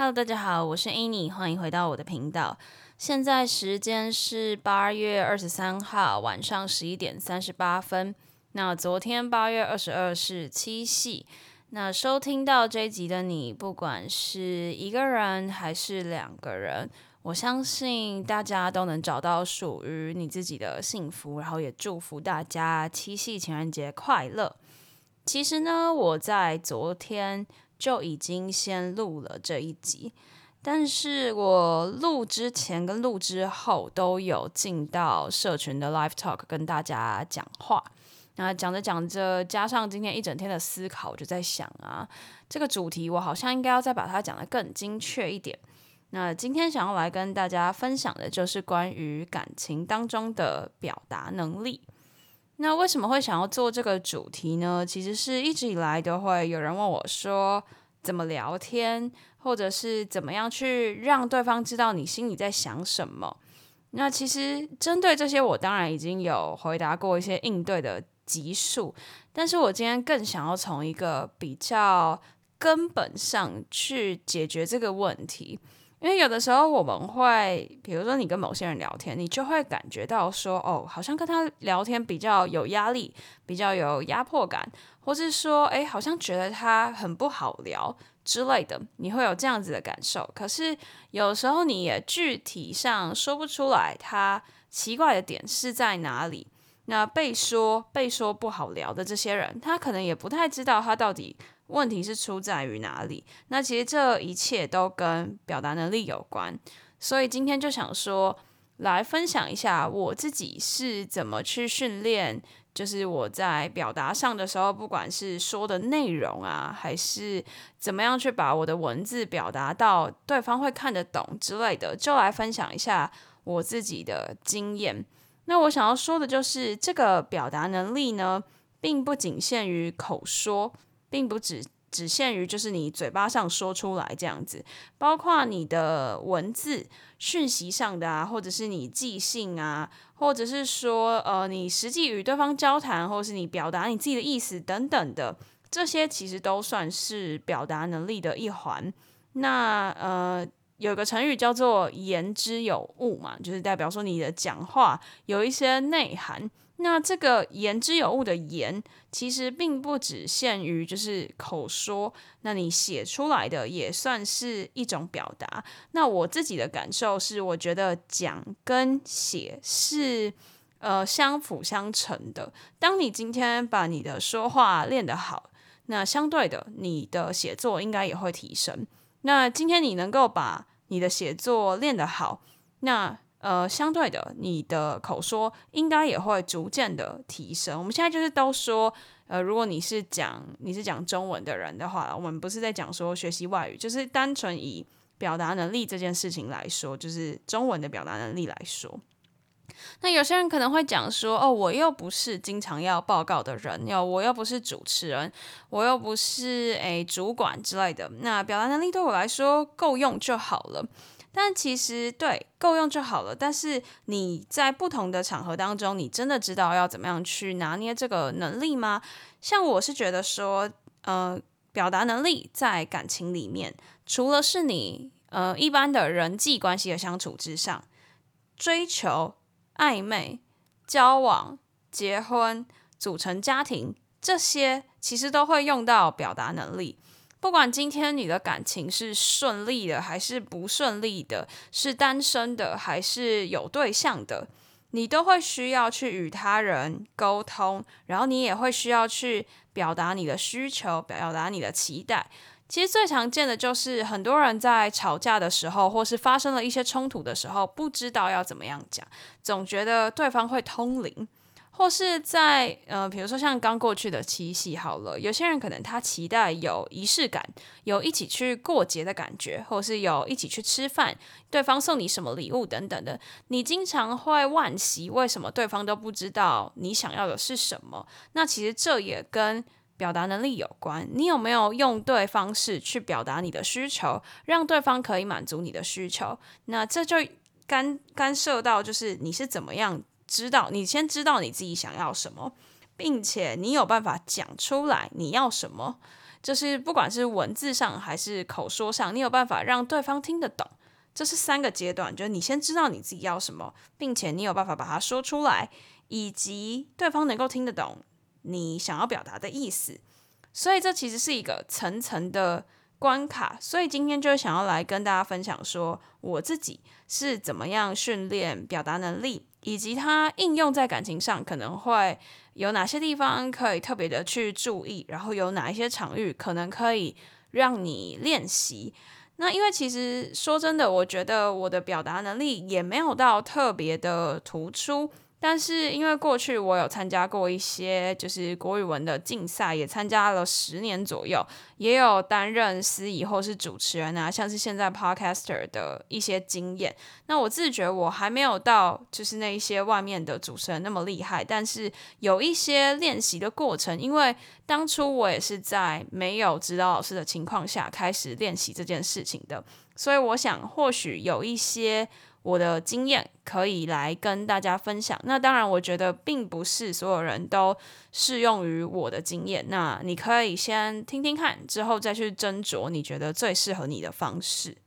Hello，大家好，我是 Annie，欢迎回到我的频道。现在时间是八月二十三号晚上十一点三十八分。那昨天八月二十二是七夕，那收听到这一集的你，不管是一个人还是两个人，我相信大家都能找到属于你自己的幸福，然后也祝福大家七夕情人节快乐。其实呢，我在昨天就已经先录了这一集，但是我录之前跟录之后都有进到社群的 Live Talk 跟大家讲话。那讲着讲着，加上今天一整天的思考，我就在想啊，这个主题我好像应该要再把它讲得更精确一点。那今天想要来跟大家分享的就是关于感情当中的表达能力。那为什么会想要做这个主题呢？其实是一直以来都会有人问我说，怎么聊天，或者是怎么样去让对方知道你心里在想什么。那其实针对这些，我当然已经有回答过一些应对的。级数，但是我今天更想要从一个比较根本上去解决这个问题，因为有的时候我们会，比如说你跟某些人聊天，你就会感觉到说，哦，好像跟他聊天比较有压力，比较有压迫感，或是说，哎，好像觉得他很不好聊之类的，你会有这样子的感受。可是有时候你也具体上说不出来，他奇怪的点是在哪里。那被说被说不好聊的这些人，他可能也不太知道他到底问题是出在于哪里。那其实这一切都跟表达能力有关，所以今天就想说来分享一下我自己是怎么去训练，就是我在表达上的时候，不管是说的内容啊，还是怎么样去把我的文字表达到对方会看得懂之类的，就来分享一下我自己的经验。那我想要说的就是，这个表达能力呢，并不仅限于口说，并不只只限于就是你嘴巴上说出来这样子，包括你的文字讯息上的啊，或者是你寄信啊，或者是说呃你实际与对方交谈，或者是你表达你自己的意思等等的，这些其实都算是表达能力的一环。那呃。有个成语叫做“言之有物”嘛，就是代表说你的讲话有一些内涵。那这个“言之有物”的“言”，其实并不只限于就是口说，那你写出来的也算是一种表达。那我自己的感受是，我觉得讲跟写是呃相辅相成的。当你今天把你的说话练得好，那相对的，你的写作应该也会提升。那今天你能够把你的写作练得好，那呃，相对的，你的口说应该也会逐渐的提升。我们现在就是都说，呃，如果你是讲你是讲中文的人的话，我们不是在讲说学习外语，就是单纯以表达能力这件事情来说，就是中文的表达能力来说。那有些人可能会讲说，哦，我又不是经常要报告的人，又我又不是主持人，我又不是诶主管之类的，那表达能力对我来说够用就好了。但其实对，够用就好了。但是你在不同的场合当中，你真的知道要怎么样去拿捏这个能力吗？像我是觉得说，呃，表达能力在感情里面，除了是你呃一般的人际关系的相处之上追求。暧昧、交往、结婚、组成家庭，这些其实都会用到表达能力。不管今天你的感情是顺利的还是不顺利的，是单身的还是有对象的，你都会需要去与他人沟通，然后你也会需要去表达你的需求，表达你的期待。其实最常见的就是很多人在吵架的时候，或是发生了一些冲突的时候，不知道要怎么样讲，总觉得对方会通灵，或是在呃，比如说像刚过去的七夕，好了，有些人可能他期待有仪式感，有一起去过节的感觉，或是有一起去吃饭，对方送你什么礼物等等的，你经常会惋惜为什么对方都不知道你想要的是什么？那其实这也跟表达能力有关，你有没有用对方式去表达你的需求，让对方可以满足你的需求？那这就干干涉到就是你是怎么样。知道你先知道你自己想要什么，并且你有办法讲出来你要什么，就是不管是文字上还是口说上，你有办法让对方听得懂。这是三个阶段，就是你先知道你自己要什么，并且你有办法把它说出来，以及对方能够听得懂你想要表达的意思。所以这其实是一个层层的关卡。所以今天就想要来跟大家分享说，我自己是怎么样训练表达能力。以及它应用在感情上可能会有哪些地方可以特别的去注意，然后有哪一些场域可能可以让你练习。那因为其实说真的，我觉得我的表达能力也没有到特别的突出。但是因为过去我有参加过一些就是国语文的竞赛，也参加了十年左右，也有担任司仪或是主持人啊，像是现在 Podcaster 的一些经验。那我自觉我还没有到就是那一些外面的主持人那么厉害，但是有一些练习的过程，因为当初我也是在没有指导老师的情况下开始练习这件事情的，所以我想或许有一些。我的经验可以来跟大家分享。那当然，我觉得并不是所有人都适用于我的经验。那你可以先听听看，之后再去斟酌你觉得最适合你的方式。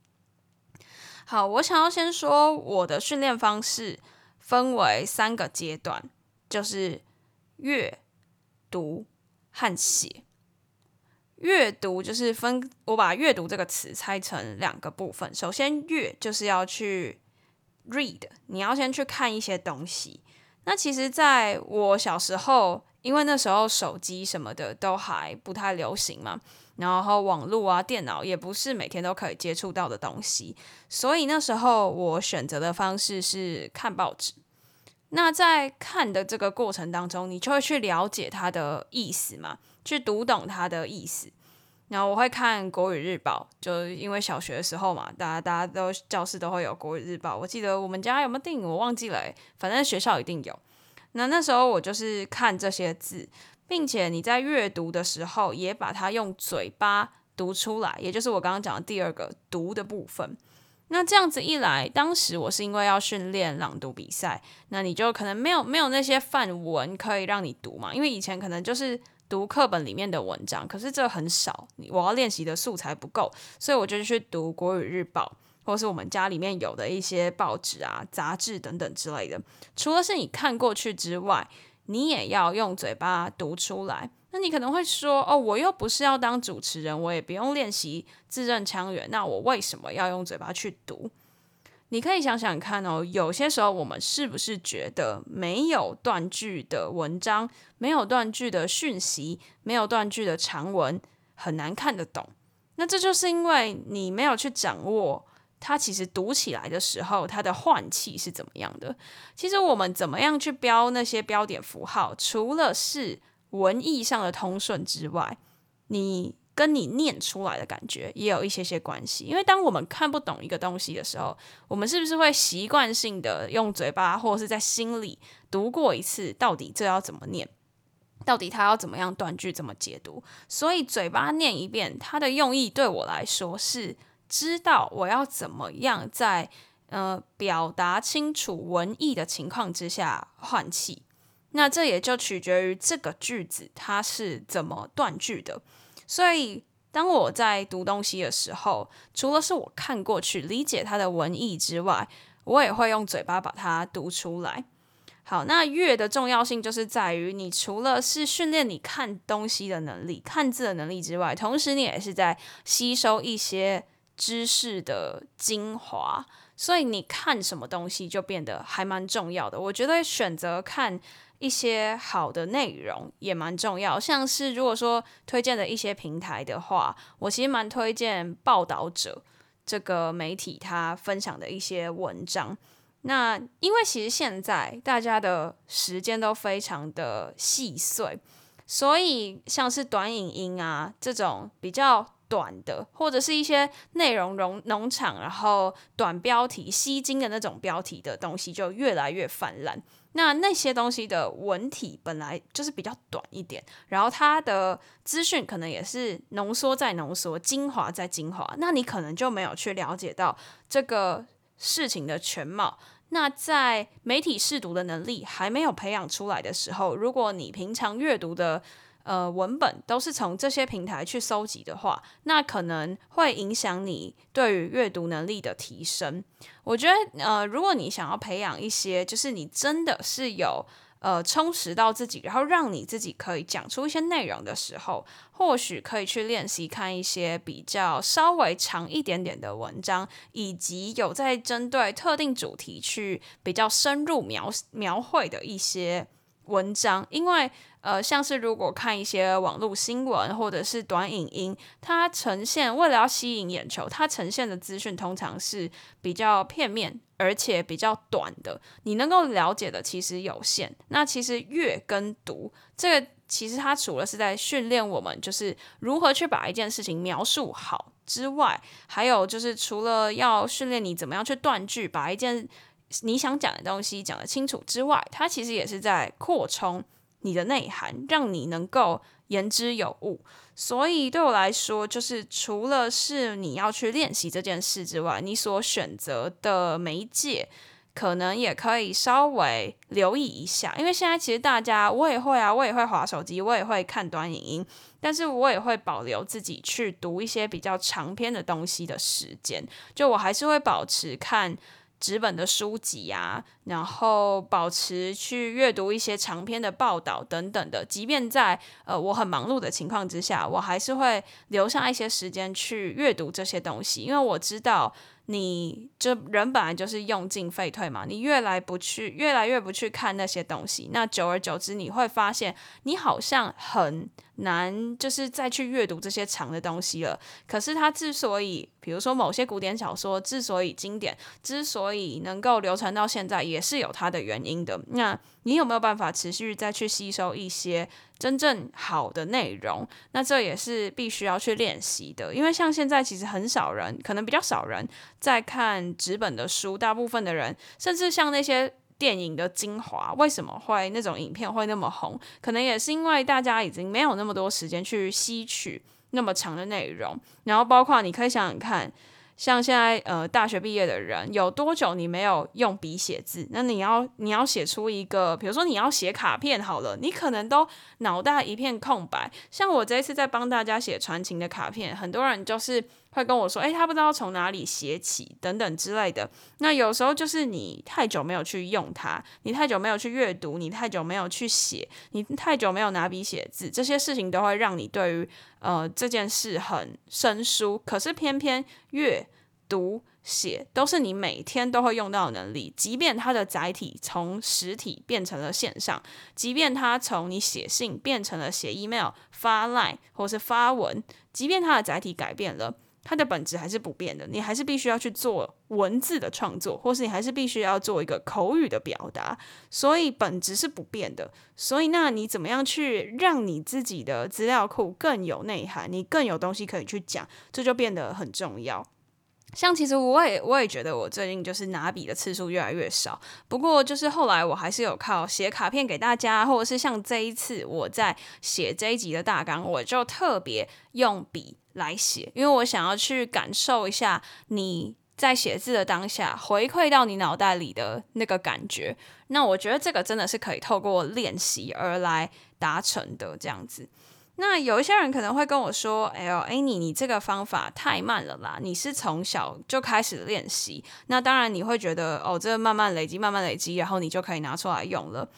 好，我想要先说我的训练方式分为三个阶段，就是阅读和写。阅读就是分，我把阅读这个词拆成两个部分。首先，阅就是要去。Read，你要先去看一些东西。那其实，在我小时候，因为那时候手机什么的都还不太流行嘛，然后网络啊、电脑也不是每天都可以接触到的东西，所以那时候我选择的方式是看报纸。那在看的这个过程当中，你就会去了解它的意思嘛，去读懂它的意思。然后我会看国语日报，就因为小学的时候嘛，大家大家都教室都会有国语日报。我记得我们家有没有订，我忘记了，反正学校一定有。那那时候我就是看这些字，并且你在阅读的时候也把它用嘴巴读出来，也就是我刚刚讲的第二个读的部分。那这样子一来，当时我是因为要训练朗读比赛，那你就可能没有没有那些范文可以让你读嘛，因为以前可能就是。读课本里面的文章，可是这很少，我要练习的素材不够，所以我就去读国语日报，或是我们家里面有的一些报纸啊、杂志等等之类的。除了是你看过去之外，你也要用嘴巴读出来。那你可能会说，哦，我又不是要当主持人，我也不用练习字正腔圆，那我为什么要用嘴巴去读？你可以想想看哦，有些时候我们是不是觉得没有断句的文章、没有断句的讯息、没有断句的长文很难看得懂？那这就是因为你没有去掌握它，其实读起来的时候它的换气是怎么样的。其实我们怎么样去标那些标点符号，除了是文意上的通顺之外，你。跟你念出来的感觉也有一些些关系，因为当我们看不懂一个东西的时候，我们是不是会习惯性的用嘴巴或者是在心里读过一次，到底这要怎么念，到底它要怎么样断句，怎么解读？所以嘴巴念一遍，它的用意对我来说是知道我要怎么样在呃表达清楚文意的情况之下换气。那这也就取决于这个句子它是怎么断句的。所以，当我在读东西的时候，除了是我看过去理解它的文意之外，我也会用嘴巴把它读出来。好，那阅的重要性就是在于，你除了是训练你看东西的能力、看字的能力之外，同时你也是在吸收一些知识的精华。所以，你看什么东西就变得还蛮重要的。我觉得选择看。一些好的内容也蛮重要，像是如果说推荐的一些平台的话，我其实蛮推荐报道者这个媒体他分享的一些文章。那因为其实现在大家的时间都非常的细碎，所以像是短影音啊这种比较短的，或者是一些内容农农场，然后短标题吸睛的那种标题的东西就越来越泛滥。那那些东西的文体本来就是比较短一点，然后它的资讯可能也是浓缩再浓缩，精华再精华，那你可能就没有去了解到这个事情的全貌。那在媒体试读的能力还没有培养出来的时候，如果你平常阅读的呃文本都是从这些平台去搜集的话，那可能会影响你对于阅读能力的提升。我觉得呃，如果你想要培养一些，就是你真的是有。呃，充实到自己，然后让你自己可以讲出一些内容的时候，或许可以去练习看一些比较稍微长一点点的文章，以及有在针对特定主题去比较深入描描绘的一些文章，因为。呃，像是如果看一些网络新闻或者是短影音，它呈现为了要吸引眼球，它呈现的资讯通常是比较片面，而且比较短的，你能够了解的其实有限。那其实阅跟读这个，其实它除了是在训练我们，就是如何去把一件事情描述好之外，还有就是除了要训练你怎么样去断句，把一件你想讲的东西讲得清楚之外，它其实也是在扩充。你的内涵，让你能够言之有物。所以对我来说，就是除了是你要去练习这件事之外，你所选择的媒介，可能也可以稍微留意一下。因为现在其实大家，我也会啊，我也会滑手机，我也会看短影音，但是我也会保留自己去读一些比较长篇的东西的时间。就我还是会保持看。纸本的书籍呀，然后保持去阅读一些长篇的报道等等的，即便在呃我很忙碌的情况之下，我还是会留下一些时间去阅读这些东西，因为我知道。你就人本来就是用进废退嘛，你越来不去，越来越不去看那些东西，那久而久之，你会发现你好像很难，就是再去阅读这些长的东西了。可是它之所以，比如说某些古典小说之所以经典，之所以能够流传到现在，也是有它的原因的。那你有没有办法持续再去吸收一些真正好的内容？那这也是必须要去练习的，因为像现在其实很少人，可能比较少人在看纸本的书，大部分的人，甚至像那些电影的精华，为什么会那种影片会那么红？可能也是因为大家已经没有那么多时间去吸取那么长的内容，然后包括你可以想想看。像现在呃大学毕业的人有多久你没有用笔写字？那你要你要写出一个，比如说你要写卡片好了，你可能都脑袋一片空白。像我这一次在帮大家写传情的卡片，很多人就是。会跟我说，诶，他不知道从哪里写起，等等之类的。那有时候就是你太久没有去用它，你太久没有去阅读，你太久没有去写，你太久没有拿笔写字，这些事情都会让你对于呃这件事很生疏。可是偏偏阅读写都是你每天都会用到的能力，即便它的载体从实体变成了线上，即便它从你写信变成了写 email、发 line 或是发文，即便它的载体改变了。它的本质还是不变的，你还是必须要去做文字的创作，或是你还是必须要做一个口语的表达，所以本质是不变的。所以，那你怎么样去让你自己的资料库更有内涵，你更有东西可以去讲，这就变得很重要。像其实我也我也觉得我最近就是拿笔的次数越来越少，不过就是后来我还是有靠写卡片给大家，或者是像这一次我在写这一集的大纲，我就特别用笔来写，因为我想要去感受一下你在写字的当下回馈到你脑袋里的那个感觉。那我觉得这个真的是可以透过练习而来达成的，这样子。那有一些人可能会跟我说：“哎呦，哎你你这个方法太慢了啦！你是从小就开始练习，那当然你会觉得哦，这慢慢累积，慢慢累积，然后你就可以拿出来用了。”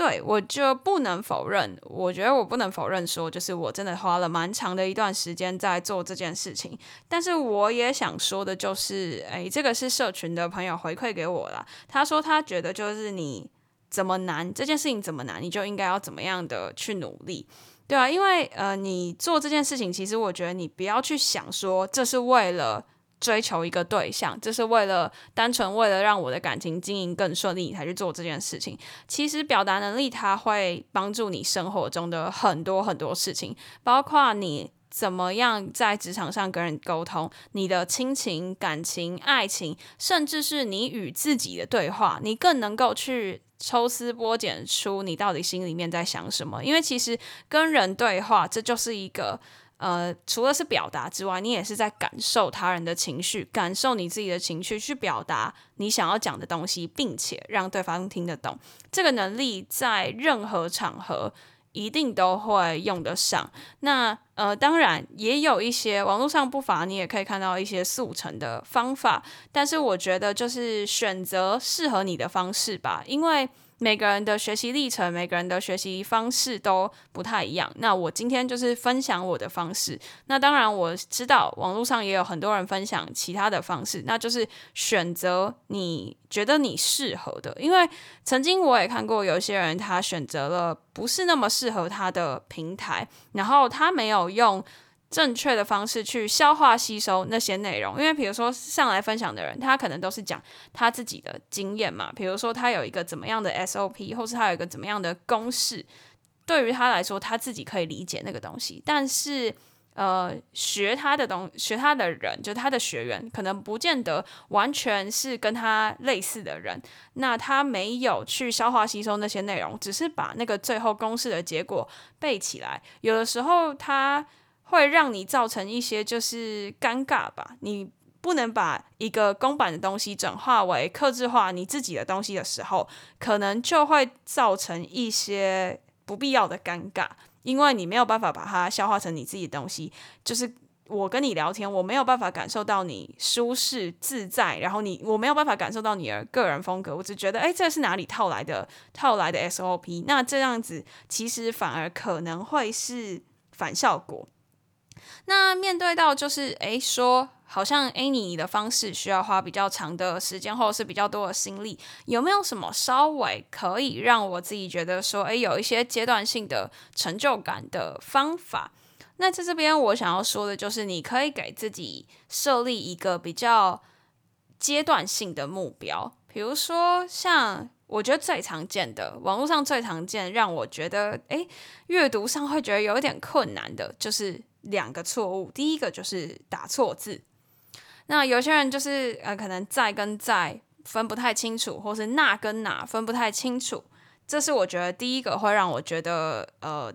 对，我就不能否认，我觉得我不能否认说，就是我真的花了蛮长的一段时间在做这件事情。但是我也想说的就是，哎，这个是社群的朋友回馈给我啦。他说他觉得就是你怎么难，这件事情怎么难，你就应该要怎么样的去努力。对啊，因为呃，你做这件事情，其实我觉得你不要去想说这是为了追求一个对象，这是为了单纯为了让我的感情经营更顺利你才去做这件事情。其实表达能力它会帮助你生活中的很多很多事情，包括你。怎么样在职场上跟人沟通？你的亲情、感情、爱情，甚至是你与自己的对话，你更能够去抽丝剥茧出你到底心里面在想什么。因为其实跟人对话，这就是一个呃，除了是表达之外，你也是在感受他人的情绪，感受你自己的情绪，去表达你想要讲的东西，并且让对方听得懂。这个能力在任何场合。一定都会用得上。那呃，当然也有一些网络上不乏，你也可以看到一些速成的方法。但是我觉得就是选择适合你的方式吧，因为。每个人的学习历程，每个人的学习方式都不太一样。那我今天就是分享我的方式。那当然我知道网络上也有很多人分享其他的方式，那就是选择你觉得你适合的。因为曾经我也看过有些人他选择了不是那么适合他的平台，然后他没有用。正确的方式去消化吸收那些内容，因为比如说上来分享的人，他可能都是讲他自己的经验嘛，比如说他有一个怎么样的 SOP，或是他有一个怎么样的公式，对于他来说他自己可以理解那个东西，但是呃，学他的东学他的人，就他的学员，可能不见得完全是跟他类似的人，那他没有去消化吸收那些内容，只是把那个最后公式的结果背起来，有的时候他。会让你造成一些就是尴尬吧，你不能把一个公版的东西转化为克制化你自己的东西的时候，可能就会造成一些不必要的尴尬，因为你没有办法把它消化成你自己的东西。就是我跟你聊天，我没有办法感受到你舒适自在，然后你我没有办法感受到你的个人风格，我只觉得，诶，这是哪里套来的套来的 SOP？那这样子其实反而可能会是反效果。那面对到就是诶，说好像诶，你的方式需要花比较长的时间，或者是比较多的心力，有没有什么稍微可以让我自己觉得说诶，有一些阶段性的成就感的方法？那在这边我想要说的就是，你可以给自己设立一个比较阶段性的目标，比如说像我觉得最常见的，网络上最常见，让我觉得诶，阅读上会觉得有一点困难的，就是。两个错误，第一个就是打错字。那有些人就是呃，可能在跟在分不太清楚，或是那跟哪分不太清楚。这是我觉得第一个会让我觉得呃，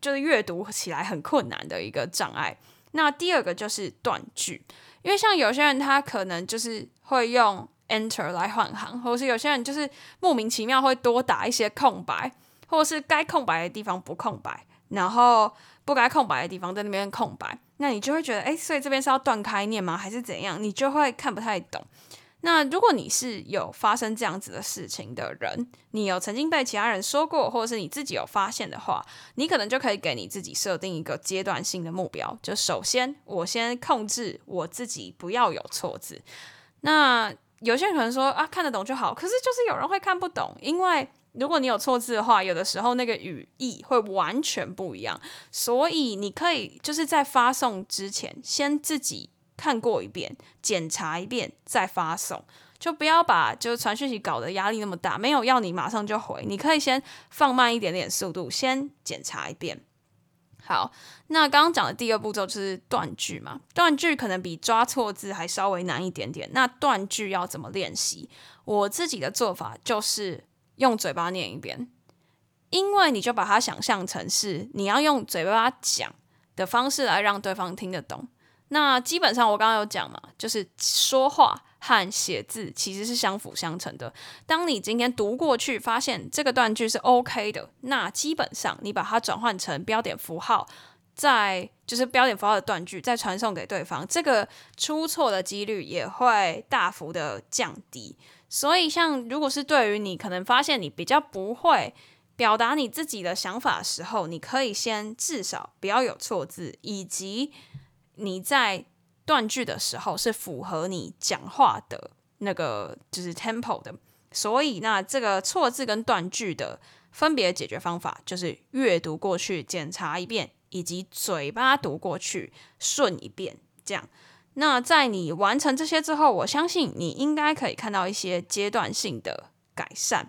就是阅读起来很困难的一个障碍。那第二个就是断句，因为像有些人他可能就是会用 Enter 来换行，或是有些人就是莫名其妙会多打一些空白，或是该空白的地方不空白，然后。不该空白的地方在那边空白，那你就会觉得，诶，所以这边是要断开念吗？还是怎样？你就会看不太懂。那如果你是有发生这样子的事情的人，你有曾经被其他人说过，或者是你自己有发现的话，你可能就可以给你自己设定一个阶段性的目标。就首先，我先控制我自己不要有错字。那有些人可能说啊，看得懂就好，可是就是有人会看不懂，因为。如果你有错字的话，有的时候那个语义会完全不一样，所以你可以就是在发送之前先自己看过一遍，检查一遍再发送，就不要把就是传讯息搞得压力那么大。没有要你马上就回，你可以先放慢一点点速度，先检查一遍。好，那刚刚讲的第二步骤就是断句嘛，断句可能比抓错字还稍微难一点点。那断句要怎么练习？我自己的做法就是。用嘴巴念一遍，因为你就把它想象成是你要用嘴巴讲的方式来让对方听得懂。那基本上我刚刚有讲嘛，就是说话和写字其实是相辅相成的。当你今天读过去，发现这个断句是 OK 的，那基本上你把它转换成标点符号，再就是标点符号的断句，再传送给对方，这个出错的几率也会大幅的降低。所以，像如果是对于你可能发现你比较不会表达你自己的想法的时候，你可以先至少不要有错字，以及你在断句的时候是符合你讲话的那个就是 tempo 的。所以，那这个错字跟断句的分别解决方法就是阅读过去检查一遍，以及嘴巴读过去顺一遍，这样。那在你完成这些之后，我相信你应该可以看到一些阶段性的改善。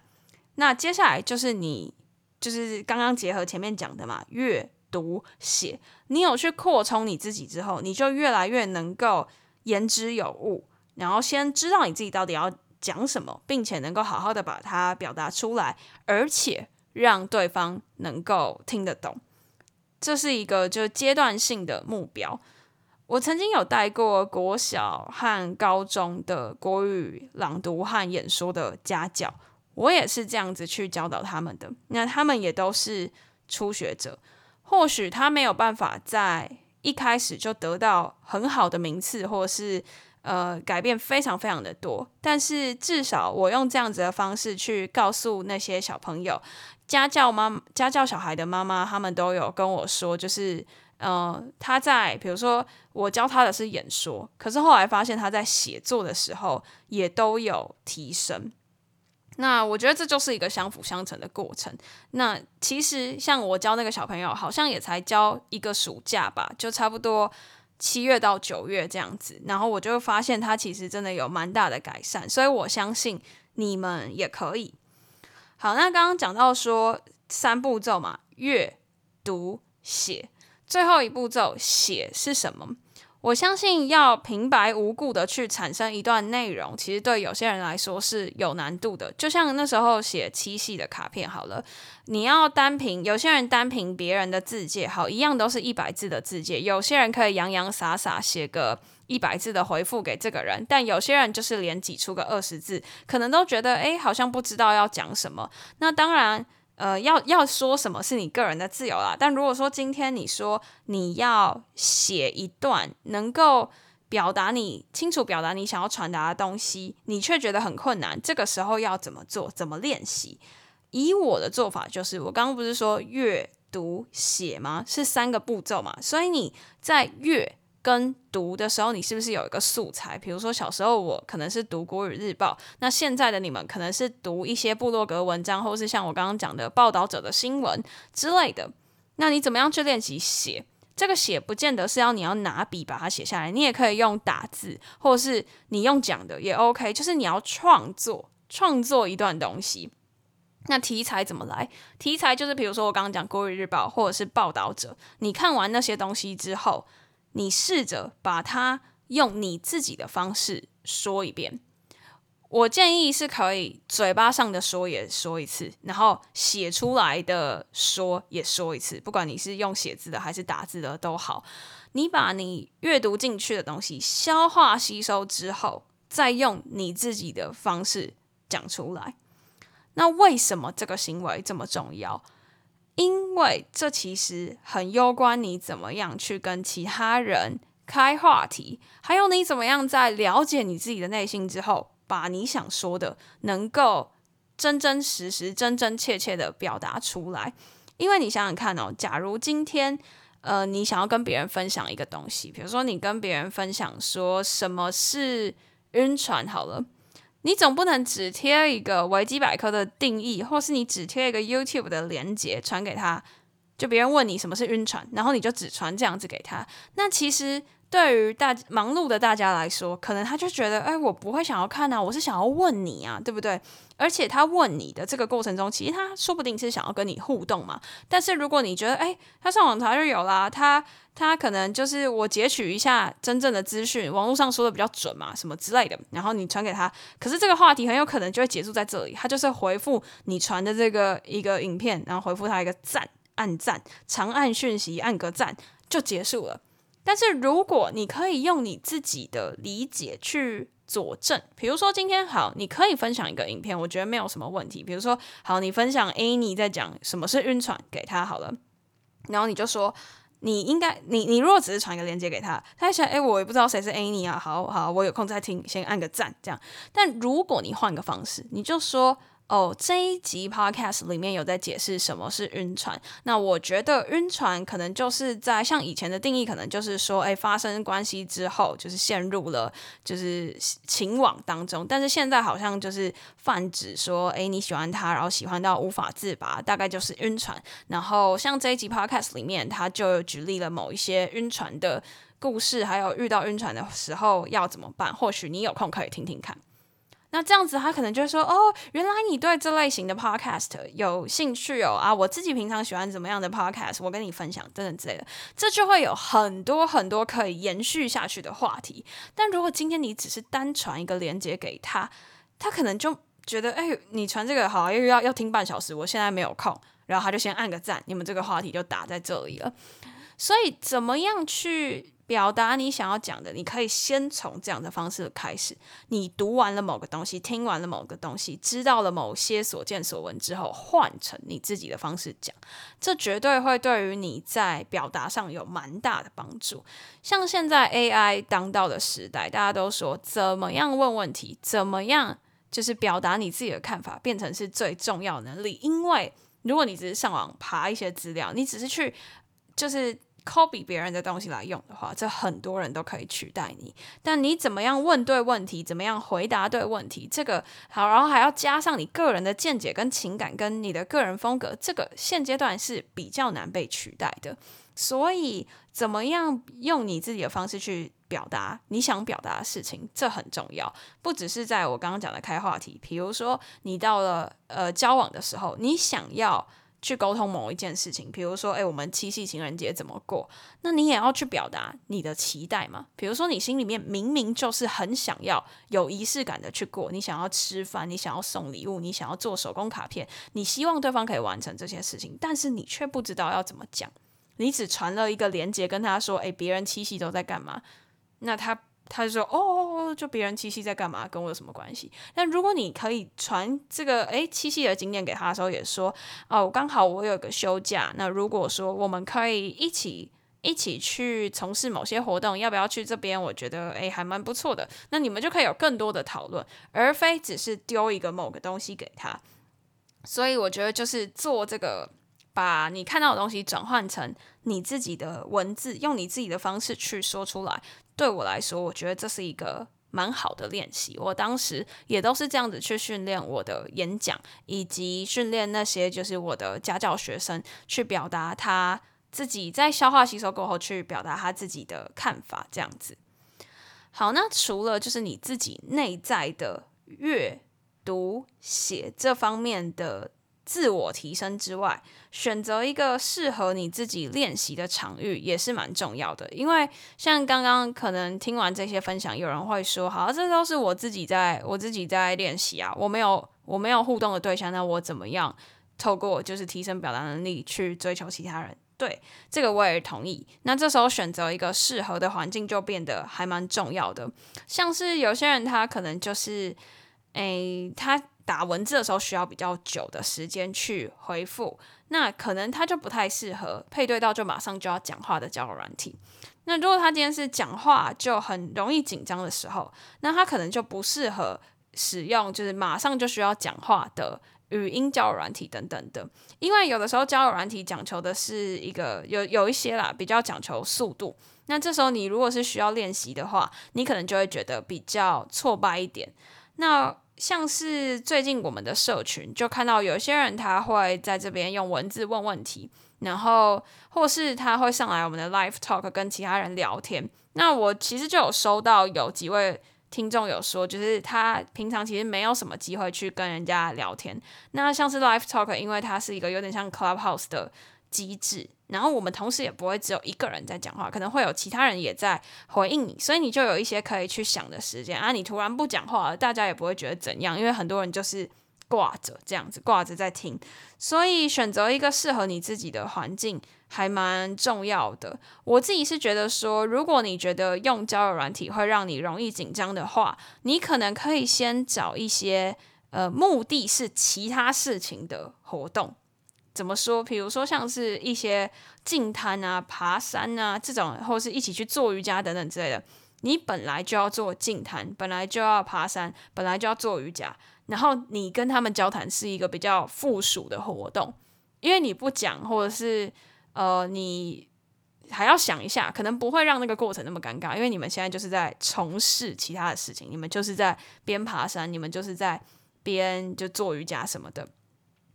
那接下来就是你，就是刚刚结合前面讲的嘛，阅读写，你有去扩充你自己之后，你就越来越能够言之有物，然后先知道你自己到底要讲什么，并且能够好好的把它表达出来，而且让对方能够听得懂。这是一个就阶段性的目标。我曾经有带过国小和高中的国语朗读和演说的家教。我也是这样子去教导他们的，那他们也都是初学者，或许他没有办法在一开始就得到很好的名次，或是呃改变非常非常的多，但是至少我用这样子的方式去告诉那些小朋友，家教妈家教小孩的妈妈，他们都有跟我说，就是呃他在比如说我教他的是演说，可是后来发现他在写作的时候也都有提升。那我觉得这就是一个相辅相成的过程。那其实像我教那个小朋友，好像也才教一个暑假吧，就差不多七月到九月这样子。然后我就发现他其实真的有蛮大的改善，所以我相信你们也可以。好，那刚刚讲到说三步骤嘛，阅读写，最后一步骤写是什么？我相信要平白无故的去产生一段内容，其实对有些人来说是有难度的。就像那时候写七夕的卡片好了，你要单凭有些人单凭别人的字介，好，一样都是一百字的字介。有些人可以洋洋洒洒写个一百字的回复给这个人，但有些人就是连挤出个二十字，可能都觉得诶，好像不知道要讲什么。那当然。呃，要要说什么是你个人的自由啦。但如果说今天你说你要写一段能够表达你清楚表达你想要传达的东西，你却觉得很困难，这个时候要怎么做？怎么练习？以我的做法就是，我刚刚不是说阅读写吗？是三个步骤嘛。所以你在阅。跟读的时候，你是不是有一个素材？比如说小时候我可能是读国语日报，那现在的你们可能是读一些部落格文章，或是像我刚刚讲的报道者的新闻之类的。那你怎么样去练习写？这个写不见得是要你要拿笔把它写下来，你也可以用打字，或者是你用讲的也 OK。就是你要创作，创作一段东西。那题材怎么来？题材就是比如说我刚刚讲国语日报或者是报道者，你看完那些东西之后。你试着把它用你自己的方式说一遍。我建议是可以嘴巴上的说也说一次，然后写出来的说也说一次。不管你是用写字的还是打字的都好，你把你阅读进去的东西消化吸收之后，再用你自己的方式讲出来。那为什么这个行为这么重要？因为这其实很攸关你怎么样去跟其他人开话题，还有你怎么样在了解你自己的内心之后，把你想说的能够真真实实、真真切切的表达出来。因为你想想看哦，假如今天呃你想要跟别人分享一个东西，比如说你跟别人分享说什么是晕船，好了。你总不能只贴一个维基百科的定义，或是你只贴一个 YouTube 的连接传给他，就别人问你什么是晕船，然后你就只传这样子给他。那其实对于大忙碌的大家来说，可能他就觉得，哎，我不会想要看啊，我是想要问你啊，对不对？而且他问你的这个过程中，其实他说不定是想要跟你互动嘛。但是如果你觉得，哎，他上网查就有啦，他他可能就是我截取一下真正的资讯，网络上说的比较准嘛，什么之类的，然后你传给他，可是这个话题很有可能就会结束在这里，他就是回复你传的这个一个影片，然后回复他一个赞，按赞，长按讯息，按个赞就结束了。但是如果你可以用你自己的理解去。佐证，比如说今天好，你可以分享一个影片，我觉得没有什么问题。比如说好，你分享 A，你在讲什么是晕船给他好了，然后你就说你应该，你你如果只是传一个链接给他，他想哎，我也不知道谁是 any 啊，好好，我有空再听，先按个赞这样。但如果你换个方式，你就说。哦，这一集 podcast 里面有在解释什么是晕船。那我觉得晕船可能就是在像以前的定义，可能就是说，哎，发生关系之后就是陷入了就是情网当中。但是现在好像就是泛指说，哎，你喜欢他，然后喜欢到无法自拔，大概就是晕船。然后像这一集 podcast 里面，他就举例了某一些晕船的故事，还有遇到晕船的时候要怎么办，或许你有空可以听听看。那这样子，他可能就会说：“哦，原来你对这类型的 podcast 有兴趣哦啊！我自己平常喜欢怎么样的 podcast，我跟你分享等等之类的，这就会有很多很多可以延续下去的话题。但如果今天你只是单传一个链接给他，他可能就觉得：哎，你传这个好，又要要听半小时，我现在没有空，然后他就先按个赞，你们这个话题就打在这里了。所以，怎么样去？”表达你想要讲的，你可以先从这样的方式开始。你读完了某个东西，听完了某个东西，知道了某些所见所闻之后，换成你自己的方式讲，这绝对会对于你在表达上有蛮大的帮助。像现在 AI 当道的时代，大家都说怎么样问问题，怎么样就是表达你自己的看法，变成是最重要能力。因为如果你只是上网爬一些资料，你只是去就是。Copy 别人的东西来用的话，这很多人都可以取代你。但你怎么样问对问题，怎么样回答对问题，这个好，然后还要加上你个人的见解跟情感，跟你的个人风格，这个现阶段是比较难被取代的。所以，怎么样用你自己的方式去表达你想表达的事情，这很重要。不只是在我刚刚讲的开话题，比如说你到了呃交往的时候，你想要。去沟通某一件事情，比如说，诶，我们七夕情人节怎么过？那你也要去表达你的期待嘛。比如说，你心里面明明就是很想要有仪式感的去过，你想要吃饭，你想要送礼物，你想要做手工卡片，你希望对方可以完成这些事情，但是你却不知道要怎么讲，你只传了一个链接跟他说，诶，别人七夕都在干嘛？那他。他就说：“哦，就别人七夕在干嘛，跟我有什么关系？但如果你可以传这个诶七夕的经验给他的时候，也说哦，刚好我有个休假，那如果说我们可以一起一起去从事某些活动，要不要去这边？我觉得诶还蛮不错的。那你们就可以有更多的讨论，而非只是丢一个某个东西给他。所以我觉得就是做这个，把你看到的东西转换成你自己的文字，用你自己的方式去说出来。”对我来说，我觉得这是一个蛮好的练习。我当时也都是这样子去训练我的演讲，以及训练那些就是我的家教学生去表达他自己在消化吸收过后去表达他自己的看法，这样子。好，那除了就是你自己内在的阅读写这方面的。自我提升之外，选择一个适合你自己练习的场域也是蛮重要的。因为像刚刚可能听完这些分享，有人会说：“好，这都是我自己在我自己在练习啊，我没有我没有互动的对象，那我怎么样透过就是提升表达能力去追求其他人？”对，这个我也同意。那这时候选择一个适合的环境就变得还蛮重要的。像是有些人他可能就是，诶，他。打文字的时候需要比较久的时间去回复，那可能他就不太适合配对到就马上就要讲话的交友软体。那如果他今天是讲话就很容易紧张的时候，那他可能就不适合使用就是马上就需要讲话的语音交友软体等等的，因为有的时候交友软体讲求的是一个有有一些啦，比较讲求速度。那这时候你如果是需要练习的话，你可能就会觉得比较挫败一点。那像是最近我们的社群，就看到有些人他会在这边用文字问问题，然后或是他会上来我们的 live talk 跟其他人聊天。那我其实就有收到有几位听众有说，就是他平常其实没有什么机会去跟人家聊天。那像是 live talk，因为它是一个有点像 clubhouse 的机制。然后我们同时也不会只有一个人在讲话，可能会有其他人也在回应你，所以你就有一些可以去想的时间啊。你突然不讲话，大家也不会觉得怎样，因为很多人就是挂着这样子挂着在听，所以选择一个适合你自己的环境还蛮重要的。我自己是觉得说，如果你觉得用交友软体会让你容易紧张的话，你可能可以先找一些呃目的是其他事情的活动。怎么说？比如说像是一些近滩啊、爬山啊这种，或是一起去做瑜伽等等之类的。你本来就要做近滩，本来就要爬山，本来就要做瑜伽，然后你跟他们交谈是一个比较附属的活动，因为你不讲，或者是呃，你还要想一下，可能不会让那个过程那么尴尬，因为你们现在就是在从事其他的事情，你们就是在边爬山，你们就是在边就做瑜伽什么的。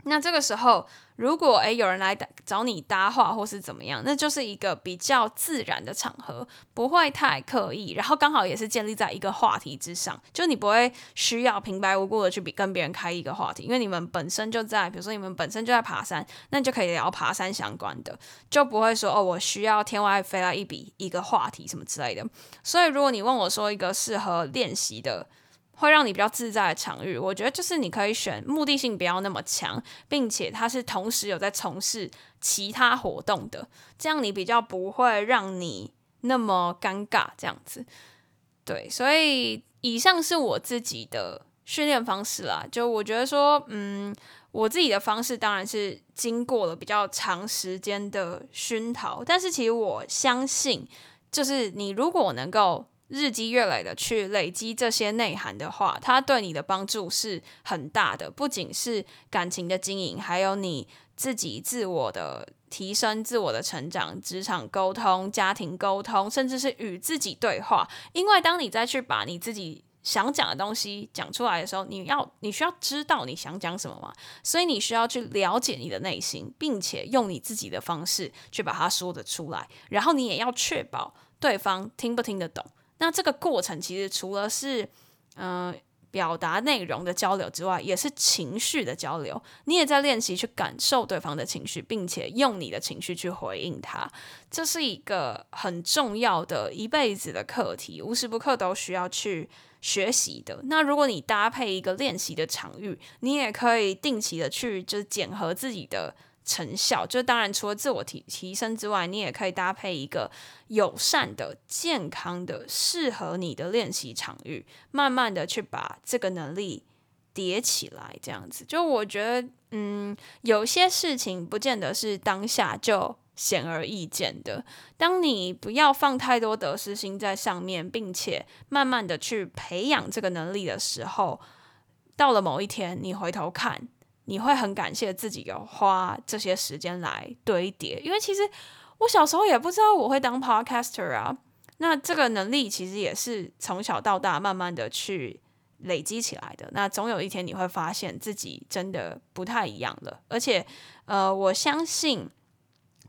那这个时候，如果诶有人来找你搭话或是怎么样，那就是一个比较自然的场合，不会太刻意，然后刚好也是建立在一个话题之上，就你不会需要平白无故的去比跟别人开一个话题，因为你们本身就在，比如说你们本身就在爬山，那你就可以聊爬山相关的，就不会说哦我需要天外飞来一笔一个话题什么之类的。所以如果你问我说一个适合练习的。会让你比较自在的场域，我觉得就是你可以选目的性不要那么强，并且它是同时有在从事其他活动的，这样你比较不会让你那么尴尬这样子。对，所以以上是我自己的训练方式啦。就我觉得说，嗯，我自己的方式当然是经过了比较长时间的熏陶，但是其实我相信，就是你如果能够。日积月累的去累积这些内涵的话，它对你的帮助是很大的。不仅是感情的经营，还有你自己自我的提升、自我的成长、职场沟通、家庭沟通，甚至是与自己对话。因为当你再去把你自己想讲的东西讲出来的时候，你要你需要知道你想讲什么嘛，所以你需要去了解你的内心，并且用你自己的方式去把它说得出来。然后你也要确保对方听不听得懂。那这个过程其实除了是嗯、表达内容的交流之外，也是情绪的交流。你也在练习去感受对方的情绪，并且用你的情绪去回应他。这是一个很重要的一辈子的课题，无时不刻都需要去学习的。那如果你搭配一个练习的场域，你也可以定期的去就是检核自己的。成效就当然除了自我提提升之外，你也可以搭配一个友善的、健康的、适合你的练习场域，慢慢的去把这个能力叠起来。这样子，就我觉得，嗯，有些事情不见得是当下就显而易见的。当你不要放太多得失心在上面，并且慢慢的去培养这个能力的时候，到了某一天，你回头看。你会很感谢自己有花这些时间来堆叠，因为其实我小时候也不知道我会当 podcaster 啊。那这个能力其实也是从小到大慢慢的去累积起来的。那总有一天你会发现自己真的不太一样了，而且呃，我相信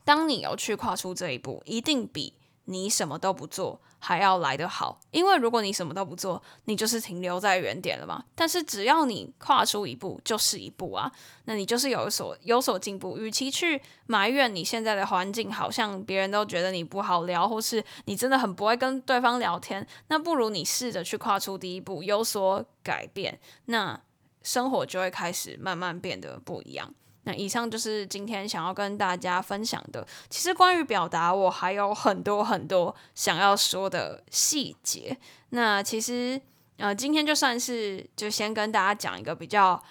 当你有去跨出这一步，一定比你什么都不做还要来得好，因为如果你什么都不做，你就是停留在原点了嘛。但是只要你跨出一步，就是一步啊，那你就是有所有所进步。与其去埋怨你现在的环境好像别人都觉得你不好聊，或是你真的很不会跟对方聊天，那不如你试着去跨出第一步，有所改变，那生活就会开始慢慢变得不一样。那以上就是今天想要跟大家分享的。其实关于表达，我还有很多很多想要说的细节。那其实呃，今天就算是就先跟大家讲一个比较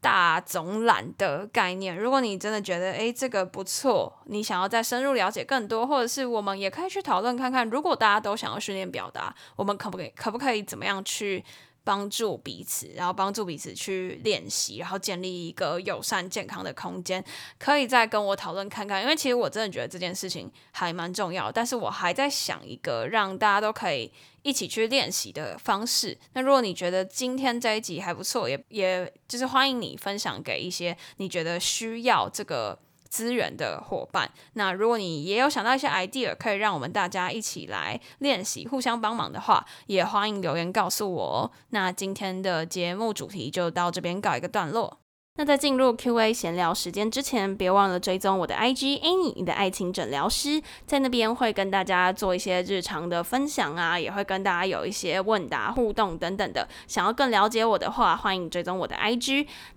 大总览的概念。如果你真的觉得诶这个不错，你想要再深入了解更多，或者是我们也可以去讨论看看，如果大家都想要训练表达，我们可不可以可不可以怎么样去帮助彼此，然后帮助彼此去练习，然后建立一个友善健康的空间，可以再跟我讨论看看。因为其实我真的觉得这件事情还蛮重要，但是我还在想一个让大家都可以一起去练习的方式。那如果你觉得今天这一集还不错，也也就是欢迎你分享给一些你觉得需要这个。资源的伙伴，那如果你也有想到一些 idea，可以让我们大家一起来练习，互相帮忙的话，也欢迎留言告诉我。那今天的节目主题就到这边告一个段落。那在进入 Q&A 闲聊时间之前，别忘了追踪我的 IG Any 你的爱情诊疗师，在那边会跟大家做一些日常的分享啊，也会跟大家有一些问答互动等等的。想要更了解我的话，欢迎追踪我的 IG。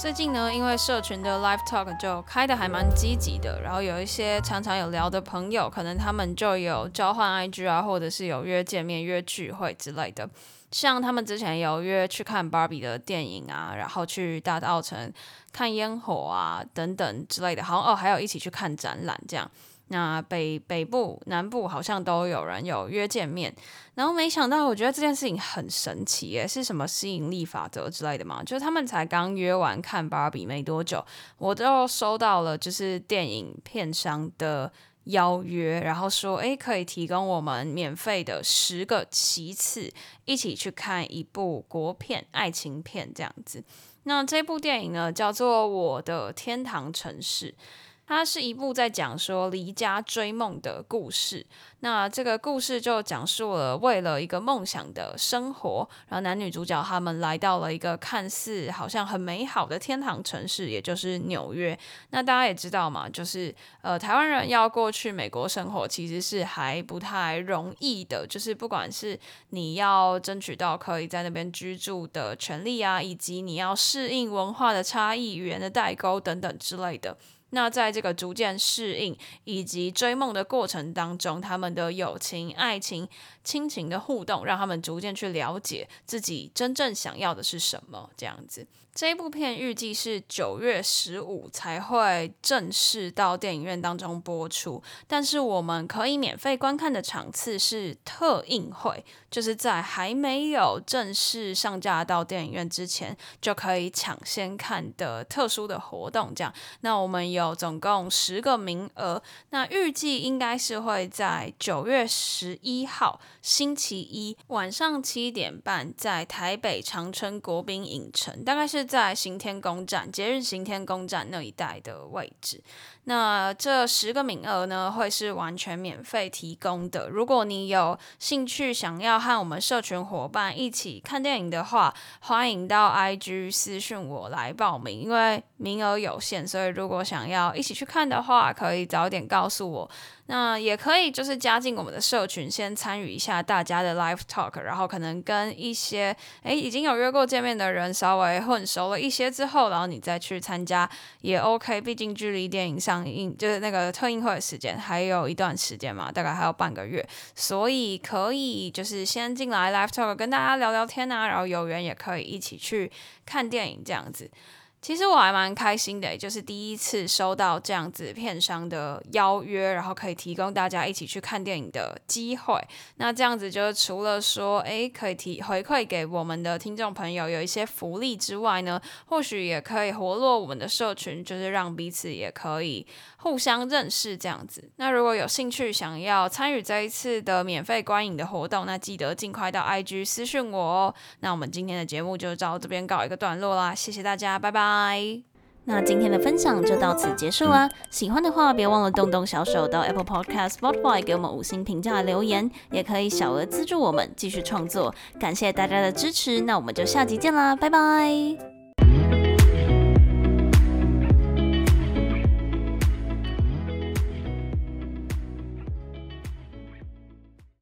最近呢，因为社群的 live talk 就开的还蛮积极的，然后有一些常常有聊的朋友，可能他们就有交换 IG 啊，或者是有约见面、约聚会之类的。像他们之前有约去看 Barbie 的电影啊，然后去大稻城看烟火啊等等之类的，好像哦还有一起去看展览这样。那北北部、南部好像都有人有约见面，然后没想到，我觉得这件事情很神奇耶，是什么吸引力法则之类的吗？就是他们才刚约完看芭比没多久，我就收到了就是电影片商的邀约，然后说，诶，可以提供我们免费的十个席次，一起去看一部国片、爱情片这样子。那这部电影呢，叫做《我的天堂城市》。它是一部在讲说离家追梦的故事。那这个故事就讲述了为了一个梦想的生活，然后男女主角他们来到了一个看似好像很美好的天堂城市，也就是纽约。那大家也知道嘛，就是呃，台湾人要过去美国生活，其实是还不太容易的。就是不管是你要争取到可以在那边居住的权利啊，以及你要适应文化的差异、语言的代沟等等之类的。那在这个逐渐适应以及追梦的过程当中，他们的友情、爱情、亲情的互动，让他们逐渐去了解自己真正想要的是什么，这样子。这一部片预计是九月十五才会正式到电影院当中播出，但是我们可以免费观看的场次是特映会，就是在还没有正式上架到电影院之前就可以抢先看的特殊的活动。这样，那我们有总共十个名额，那预计应该是会在九月十一号星期一晚上七点半，在台北长春国宾影城，大概是。是在行天宫站，捷运行天宫站那一带的位置。那这十个名额呢，会是完全免费提供的。如果你有兴趣想要和我们社群伙伴一起看电影的话，欢迎到 IG 私讯我来报名，因为名额有限，所以如果想要一起去看的话，可以早点告诉我。那也可以就是加进我们的社群，先参与一下大家的 live talk，然后可能跟一些诶已经有约过见面的人稍微混熟了一些之后，然后你再去参加也 OK。毕竟距离电影上映就是那个特映会的时间还有一段时间嘛，大概还有半个月，所以可以就是先进来 live talk 跟大家聊聊天啊，然后有缘也可以一起去看电影这样子。其实我还蛮开心的，就是第一次收到这样子片商的邀约，然后可以提供大家一起去看电影的机会。那这样子就除了说，诶，可以提回馈给我们的听众朋友有一些福利之外呢，或许也可以活络我们的社群，就是让彼此也可以互相认识这样子。那如果有兴趣想要参与这一次的免费观影的活动，那记得尽快到 IG 私讯我哦。那我们今天的节目就到这边告一个段落啦，谢谢大家，拜拜。那今天的分享就到此结束啦。喜欢的话，别忘了动动小手到 Apple Podcast、Spotify 给我们五星评价留言，也可以小额资助我们继续创作。感谢大家的支持，那我们就下集见啦，拜拜。